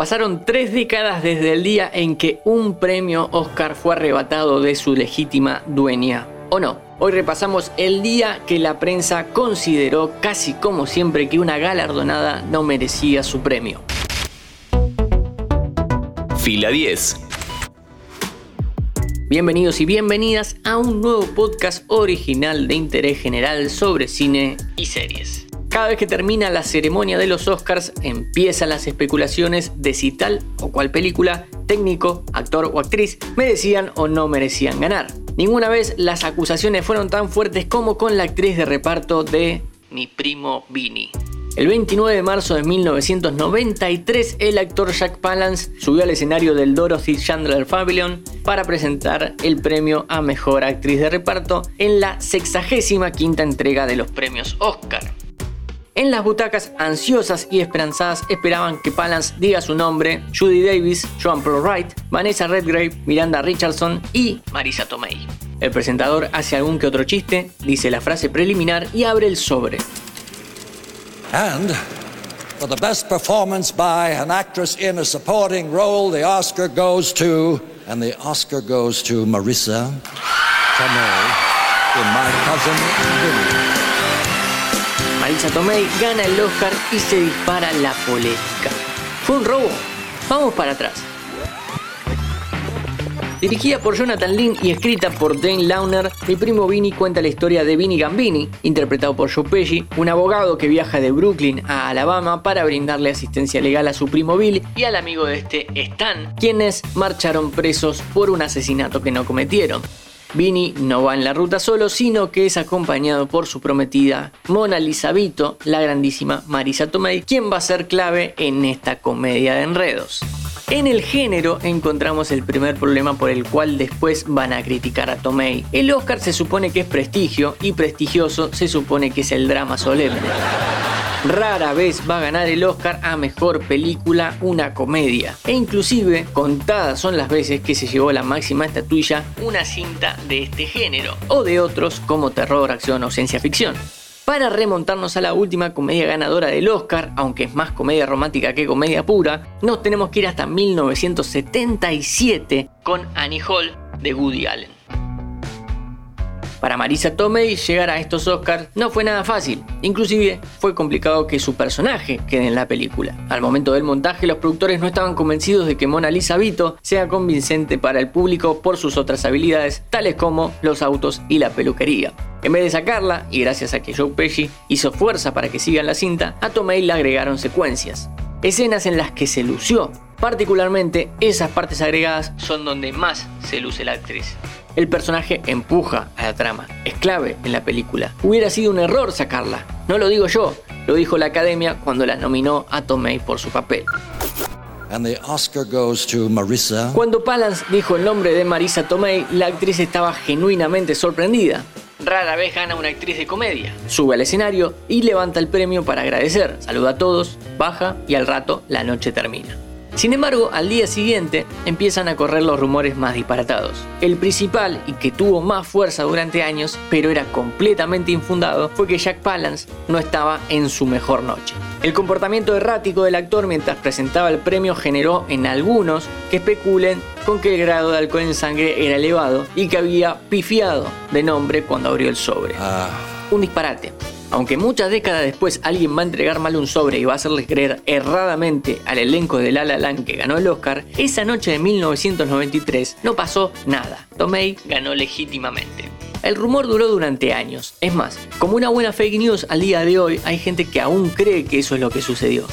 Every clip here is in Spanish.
Pasaron tres décadas desde el día en que un premio Oscar fue arrebatado de su legítima dueña. ¿O no? Hoy repasamos el día que la prensa consideró casi como siempre que una galardonada no merecía su premio. Fila 10. Bienvenidos y bienvenidas a un nuevo podcast original de interés general sobre cine y series. Cada vez que termina la ceremonia de los Oscars empiezan las especulaciones de si tal o cual película, técnico, actor o actriz merecían o no merecían ganar. Ninguna vez las acusaciones fueron tan fuertes como con la actriz de reparto de Mi primo Vini. El 29 de marzo de 1993, el actor Jack Palance subió al escenario del Dorothy Chandler Pavilion para presentar el premio a Mejor Actriz de Reparto en la 65 entrega de los premios Oscar. En las butacas ansiosas y esperanzadas esperaban que Palance diga su nombre, Judy Davis, Joan Paul Wright, Vanessa Redgrave, Miranda Richardson y Marisa Tomei. El presentador hace algún que otro chiste, dice la frase preliminar y abre el sobre. And for the best performance by an actress in a supporting role, the Oscar goes to, and the Oscar goes to Marissa Tomei in My Cousin Vinny. Marisa Tomei gana el Oscar y se dispara la polémica. ¿Fue un robo? Vamos para atrás. Dirigida por Jonathan Lynn y escrita por Dane Launer, mi primo Vinny cuenta la historia de Vinny Gambini, interpretado por Joe Pesci, un abogado que viaja de Brooklyn a Alabama para brindarle asistencia legal a su primo Bill y al amigo de este Stan, quienes marcharon presos por un asesinato que no cometieron. Vini no va en la ruta solo, sino que es acompañado por su prometida Mona Lisa Vito, la grandísima Marisa Tomei, quien va a ser clave en esta comedia de enredos. En el género encontramos el primer problema por el cual después van a criticar a Tomei. El Oscar se supone que es prestigio y prestigioso se supone que es el drama solemne. Rara vez va a ganar el Oscar a Mejor Película una comedia. E inclusive contadas son las veces que se llevó la máxima estatuilla una cinta de este género, o de otros como terror, acción o ciencia ficción. Para remontarnos a la última comedia ganadora del Oscar, aunque es más comedia romántica que comedia pura, nos tenemos que ir hasta 1977 con Annie Hall de Woody Allen. Para Marisa Tomei llegar a estos Oscars no fue nada fácil, inclusive fue complicado que su personaje quede en la película. Al momento del montaje los productores no estaban convencidos de que Mona Lisa Vito sea convincente para el público por sus otras habilidades, tales como los autos y la peluquería. En vez de sacarla, y gracias a que Joe Pesci hizo fuerza para que siga en la cinta, a Tomei le agregaron secuencias. Escenas en las que se lució. Particularmente, esas partes agregadas son donde más se luce la actriz. El personaje empuja a la trama, es clave en la película. Hubiera sido un error sacarla, no lo digo yo, lo dijo la academia cuando la nominó a Tomei por su papel. Cuando Palance dijo el nombre de Marisa Tomei, la actriz estaba genuinamente sorprendida. Rara vez gana una actriz de comedia. Sube al escenario y levanta el premio para agradecer. Saluda a todos, baja y al rato la noche termina. Sin embargo, al día siguiente empiezan a correr los rumores más disparatados. El principal y que tuvo más fuerza durante años, pero era completamente infundado, fue que Jack Palance no estaba en su mejor noche. El comportamiento errático del actor mientras presentaba el premio generó en algunos que especulen con que el grado de alcohol en sangre era elevado y que había pifiado de nombre cuando abrió el sobre. Ah. Un disparate. Aunque muchas décadas después alguien va a entregar mal un sobre y va a hacerles creer erradamente al elenco de La La Land que ganó el Oscar, esa noche de 1993 no pasó nada. Tomei ganó legítimamente. El rumor duró durante años. Es más, como una buena fake news al día de hoy, hay gente que aún cree que eso es lo que sucedió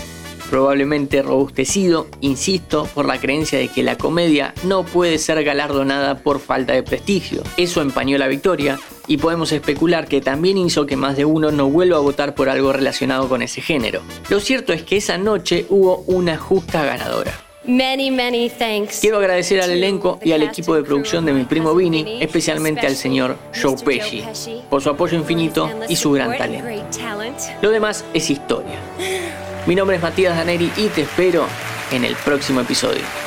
probablemente robustecido, insisto, por la creencia de que la comedia no puede ser galardonada por falta de prestigio. Eso empañó la victoria y podemos especular que también hizo que más de uno no vuelva a votar por algo relacionado con ese género. Lo cierto es que esa noche hubo una justa ganadora. Quiero agradecer al elenco y al equipo de producción de mi primo Vini, especialmente al señor Joe Pesci, por su apoyo infinito y su gran talento. Lo demás es historia. Mi nombre es Matías Daneri y te espero en el próximo episodio.